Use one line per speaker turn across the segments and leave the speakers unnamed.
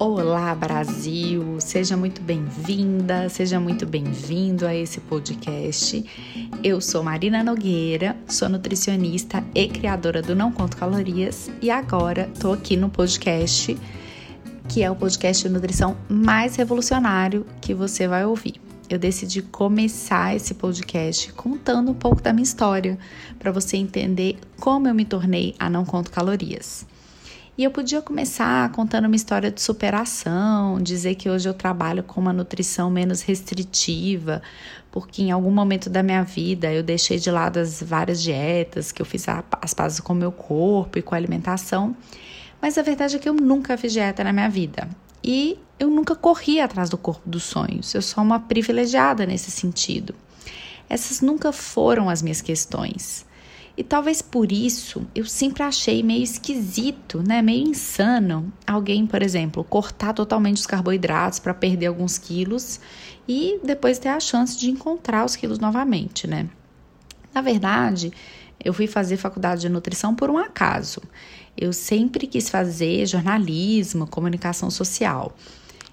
Olá, Brasil! Seja muito bem-vinda, seja muito bem-vindo a esse podcast. Eu sou Marina Nogueira, sou nutricionista e criadora do Não Conto Calorias e agora estou aqui no podcast, que é o podcast de nutrição mais revolucionário que você vai ouvir. Eu decidi começar esse podcast contando um pouco da minha história, para você entender como eu me tornei a Não Conto Calorias. E eu podia começar contando uma história de superação, dizer que hoje eu trabalho com uma nutrição menos restritiva, porque em algum momento da minha vida eu deixei de lado as várias dietas, que eu fiz as pazes com o meu corpo e com a alimentação. Mas a verdade é que eu nunca fiz dieta na minha vida. E eu nunca corri atrás do corpo dos sonhos. Eu sou uma privilegiada nesse sentido. Essas nunca foram as minhas questões. E talvez por isso eu sempre achei meio esquisito, né, meio insano, alguém, por exemplo, cortar totalmente os carboidratos para perder alguns quilos e depois ter a chance de encontrar os quilos novamente, né? Na verdade, eu fui fazer faculdade de nutrição por um acaso. Eu sempre quis fazer jornalismo, comunicação social.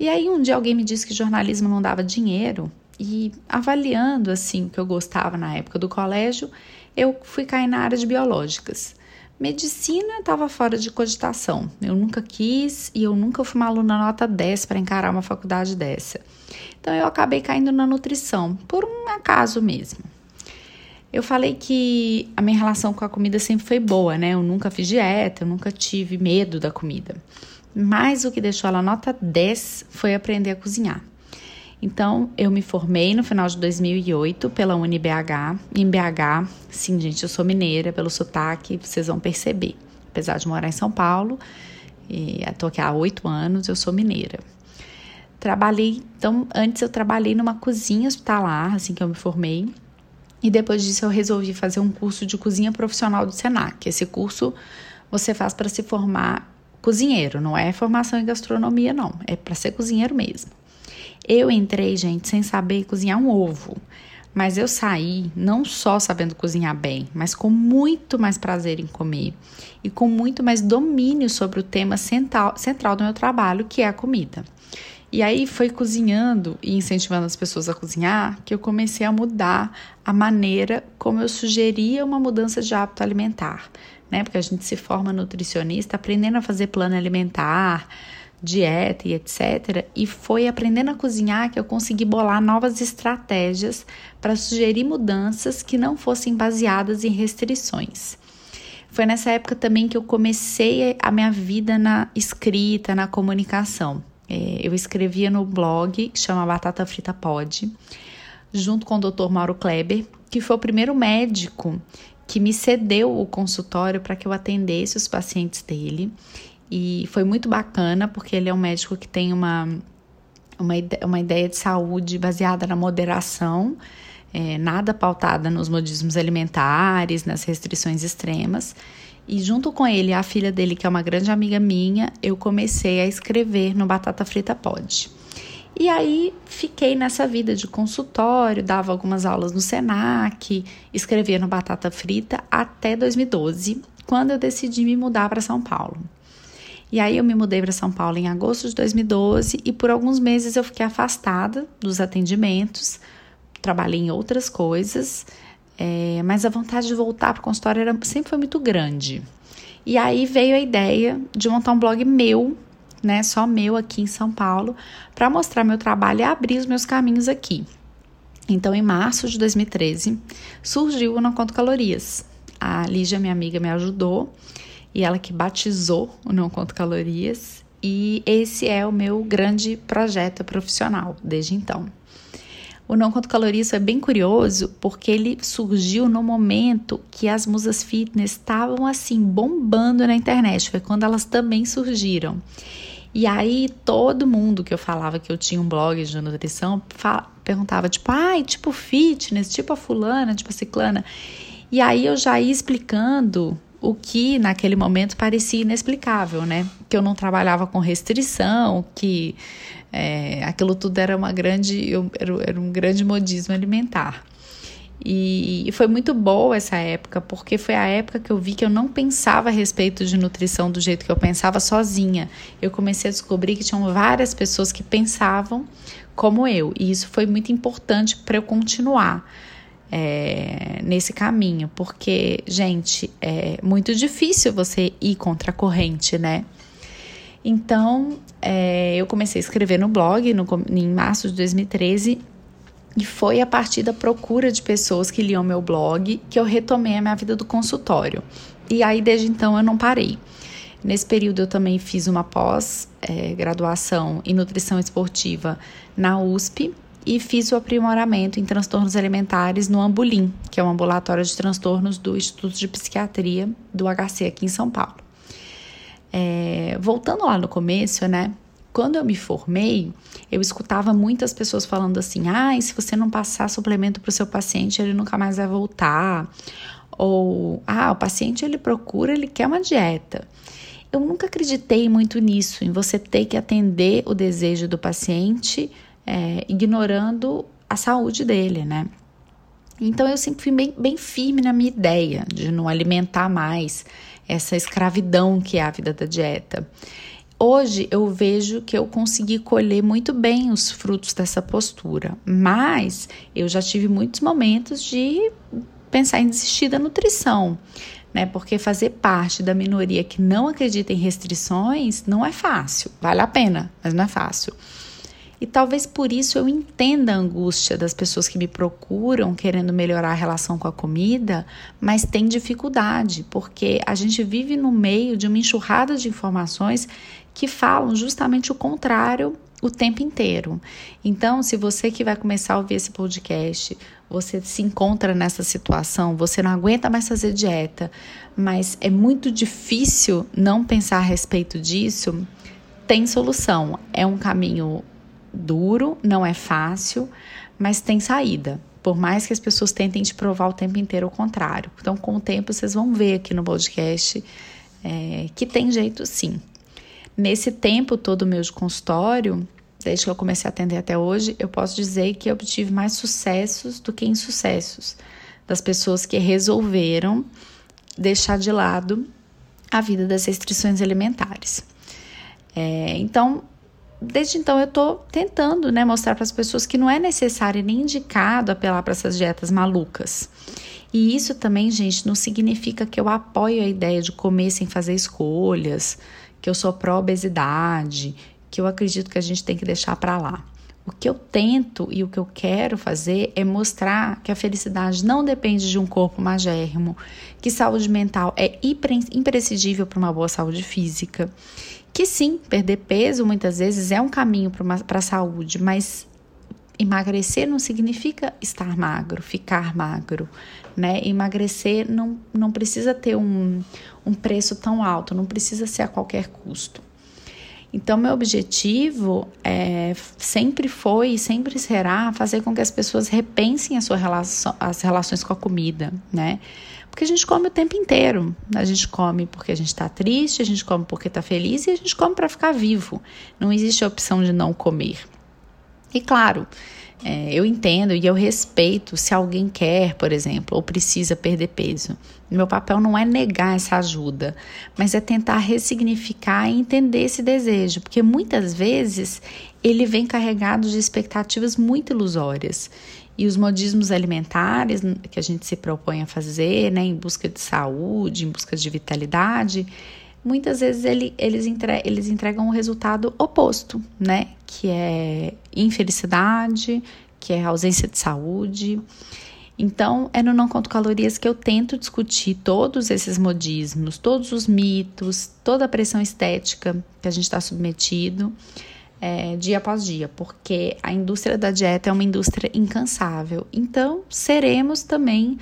E aí um dia alguém me disse que jornalismo não dava dinheiro e avaliando assim o que eu gostava na época do colégio, eu fui cair na área de biológicas. Medicina estava fora de cogitação. Eu nunca quis e eu nunca fui uma aluna nota 10 para encarar uma faculdade dessa. Então eu acabei caindo na nutrição, por um acaso mesmo. Eu falei que a minha relação com a comida sempre foi boa, né? Eu nunca fiz dieta, eu nunca tive medo da comida. Mas o que deixou ela nota 10 foi aprender a cozinhar. Então, eu me formei no final de 2008 pela UniBH. Em BH, sim, gente, eu sou mineira, pelo sotaque, vocês vão perceber. Apesar de morar em São Paulo, e estou aqui há oito anos, eu sou mineira. Trabalhei, então, antes eu trabalhei numa cozinha hospitalar, assim que eu me formei. E depois disso eu resolvi fazer um curso de cozinha profissional do Senac. Esse curso você faz para se formar cozinheiro, não é formação em gastronomia, não. É para ser cozinheiro mesmo. Eu entrei, gente, sem saber cozinhar um ovo. Mas eu saí não só sabendo cozinhar bem, mas com muito mais prazer em comer e com muito mais domínio sobre o tema central, central do meu trabalho, que é a comida. E aí foi cozinhando e incentivando as pessoas a cozinhar que eu comecei a mudar a maneira como eu sugeria uma mudança de hábito alimentar, né? Porque a gente se forma nutricionista aprendendo a fazer plano alimentar, dieta e etc. E foi aprendendo a cozinhar que eu consegui bolar novas estratégias para sugerir mudanças que não fossem baseadas em restrições. Foi nessa época também que eu comecei a minha vida na escrita, na comunicação. É, eu escrevia no blog que chama Batata Frita Pod, junto com o Dr. Mauro Kleber, que foi o primeiro médico que me cedeu o consultório para que eu atendesse os pacientes dele e foi muito bacana porque ele é um médico que tem uma, uma, uma ideia de saúde baseada na moderação, é, nada pautada nos modismos alimentares, nas restrições extremas. E junto com ele, a filha dele, que é uma grande amiga minha, eu comecei a escrever no Batata Frita Pod. E aí fiquei nessa vida de consultório, dava algumas aulas no Senac, escrevia no Batata Frita até 2012, quando eu decidi me mudar para São Paulo. E aí eu me mudei para São Paulo em agosto de 2012 e por alguns meses eu fiquei afastada dos atendimentos, trabalhei em outras coisas, é, mas a vontade de voltar para o consultório era, sempre foi muito grande. E aí veio a ideia de montar um blog meu, né, só meu aqui em São Paulo, para mostrar meu trabalho e abrir os meus caminhos aqui. Então, em março de 2013, surgiu o Não Conto Calorias. A Lígia, minha amiga, me ajudou e ela que batizou o Não Conto Calorias. E esse é o meu grande projeto profissional desde então. O Não Conto Calorias é bem curioso porque ele surgiu no momento que as musas fitness estavam assim bombando na internet. Foi quando elas também surgiram. E aí todo mundo que eu falava que eu tinha um blog de nutrição perguntava tipo, ai, tipo fitness, tipo a fulana, tipo a ciclana. E aí eu já ia explicando o que naquele momento parecia inexplicável, né? Que eu não trabalhava com restrição, que é, aquilo tudo era uma grande, eu, era, um grande modismo alimentar. E, e, foi muito boa essa época, porque foi a época que eu vi que eu não pensava a respeito de nutrição do jeito que eu pensava sozinha. Eu comecei a descobrir que tinham várias pessoas que pensavam como eu, e isso foi muito importante para eu continuar. É, nesse caminho, porque, gente, é muito difícil você ir contra a corrente, né? Então, é, eu comecei a escrever no blog no, em março de 2013 e foi a partir da procura de pessoas que liam meu blog que eu retomei a minha vida do consultório. E aí, desde então, eu não parei. Nesse período, eu também fiz uma pós-graduação é, em nutrição esportiva na USP e fiz o aprimoramento em transtornos alimentares no Ambulim, que é um ambulatório de transtornos do Instituto de Psiquiatria do HC aqui em São Paulo. É, voltando lá no começo, né? Quando eu me formei, eu escutava muitas pessoas falando assim: ah, se você não passar suplemento para o seu paciente, ele nunca mais vai voltar. Ou, ah, o paciente ele procura, ele quer uma dieta. Eu nunca acreditei muito nisso, em você ter que atender o desejo do paciente, é, ignorando a saúde dele, né? Então eu sempre fui bem, bem firme na minha ideia de não alimentar mais essa escravidão que é a vida da dieta. Hoje eu vejo que eu consegui colher muito bem os frutos dessa postura, mas eu já tive muitos momentos de pensar em desistir da nutrição, né? Porque fazer parte da minoria que não acredita em restrições não é fácil, vale a pena, mas não é fácil. E talvez por isso eu entenda a angústia das pessoas que me procuram querendo melhorar a relação com a comida, mas tem dificuldade, porque a gente vive no meio de uma enxurrada de informações que falam justamente o contrário o tempo inteiro. Então, se você que vai começar a ouvir esse podcast, você se encontra nessa situação, você não aguenta mais fazer dieta, mas é muito difícil não pensar a respeito disso, tem solução. É um caminho duro, não é fácil, mas tem saída. Por mais que as pessoas tentem te provar o tempo inteiro o contrário. Então, com o tempo, vocês vão ver aqui no podcast é, que tem jeito sim. Nesse tempo todo meu de consultório, desde que eu comecei a atender até hoje, eu posso dizer que eu obtive mais sucessos do que insucessos das pessoas que resolveram deixar de lado a vida das restrições alimentares. É, então, desde então eu estou tentando né, mostrar para as pessoas que não é necessário nem indicado apelar para essas dietas malucas. E isso também, gente, não significa que eu apoio a ideia de comer sem fazer escolhas, que eu sou pró-obesidade, que eu acredito que a gente tem que deixar para lá. O que eu tento e o que eu quero fazer é mostrar que a felicidade não depende de um corpo magérrimo, que saúde mental é imprescindível para uma boa saúde física que sim, perder peso muitas vezes é um caminho para a saúde, mas emagrecer não significa estar magro, ficar magro, né? Emagrecer não, não precisa ter um, um preço tão alto, não precisa ser a qualquer custo. Então, meu objetivo é, sempre foi e sempre será fazer com que as pessoas repensem a sua relação, as relações com a comida, né? Porque a gente come o tempo inteiro. A gente come porque a gente está triste, a gente come porque está feliz e a gente come para ficar vivo. Não existe a opção de não comer. E claro, é, eu entendo e eu respeito se alguém quer, por exemplo, ou precisa perder peso. Meu papel não é negar essa ajuda, mas é tentar ressignificar e entender esse desejo, porque muitas vezes ele vem carregado de expectativas muito ilusórias. E os modismos alimentares que a gente se propõe a fazer, né, em busca de saúde, em busca de vitalidade, muitas vezes ele, eles, entre, eles entregam o um resultado oposto, né? Que é infelicidade, que é ausência de saúde. Então, é no Não Conto Calorias que eu tento discutir todos esses modismos, todos os mitos, toda a pressão estética que a gente está submetido é, dia após dia, porque a indústria da dieta é uma indústria incansável. Então, seremos também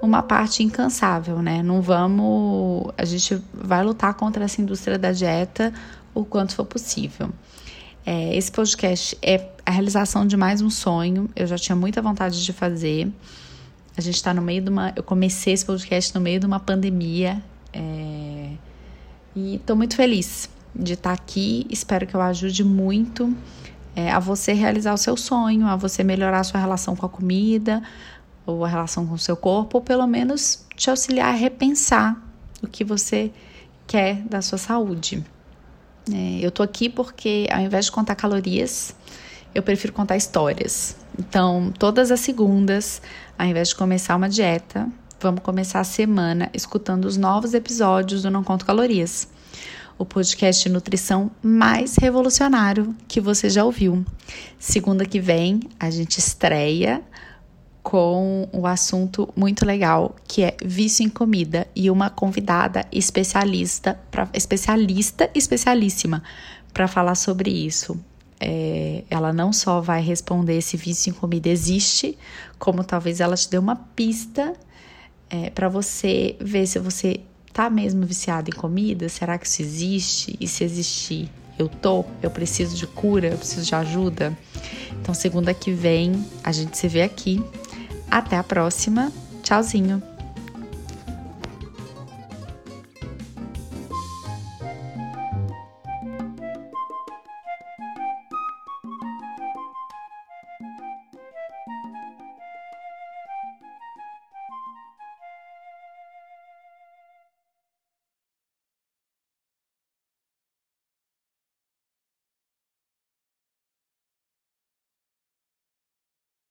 uma parte incansável, né? Não vamos. A gente vai lutar contra essa indústria da dieta o quanto for possível. É, esse podcast é a realização de mais um sonho. Eu já tinha muita vontade de fazer. A gente está no meio de uma. Eu comecei esse podcast no meio de uma pandemia. É, e estou muito feliz de estar tá aqui. Espero que eu ajude muito é, a você realizar o seu sonho, a você melhorar a sua relação com a comida, ou a relação com o seu corpo, ou pelo menos te auxiliar a repensar o que você quer da sua saúde. É, eu tô aqui porque ao invés de contar calorias, eu prefiro contar histórias. Então, todas as segundas, ao invés de começar uma dieta, vamos começar a semana escutando os novos episódios do Não Conto Calorias, o podcast de nutrição mais revolucionário que você já ouviu. Segunda que vem, a gente estreia com um assunto muito legal, que é vício em comida e uma convidada especialista, pra, especialista, especialíssima para falar sobre isso. É, ela não só vai responder se vício em comida existe, como talvez ela te dê uma pista é, para você ver se você tá mesmo viciado em comida, será que isso existe? E se existir, eu tô? Eu preciso de cura? Eu preciso de ajuda? Então, segunda que vem, a gente se vê aqui. Até a próxima. Tchauzinho.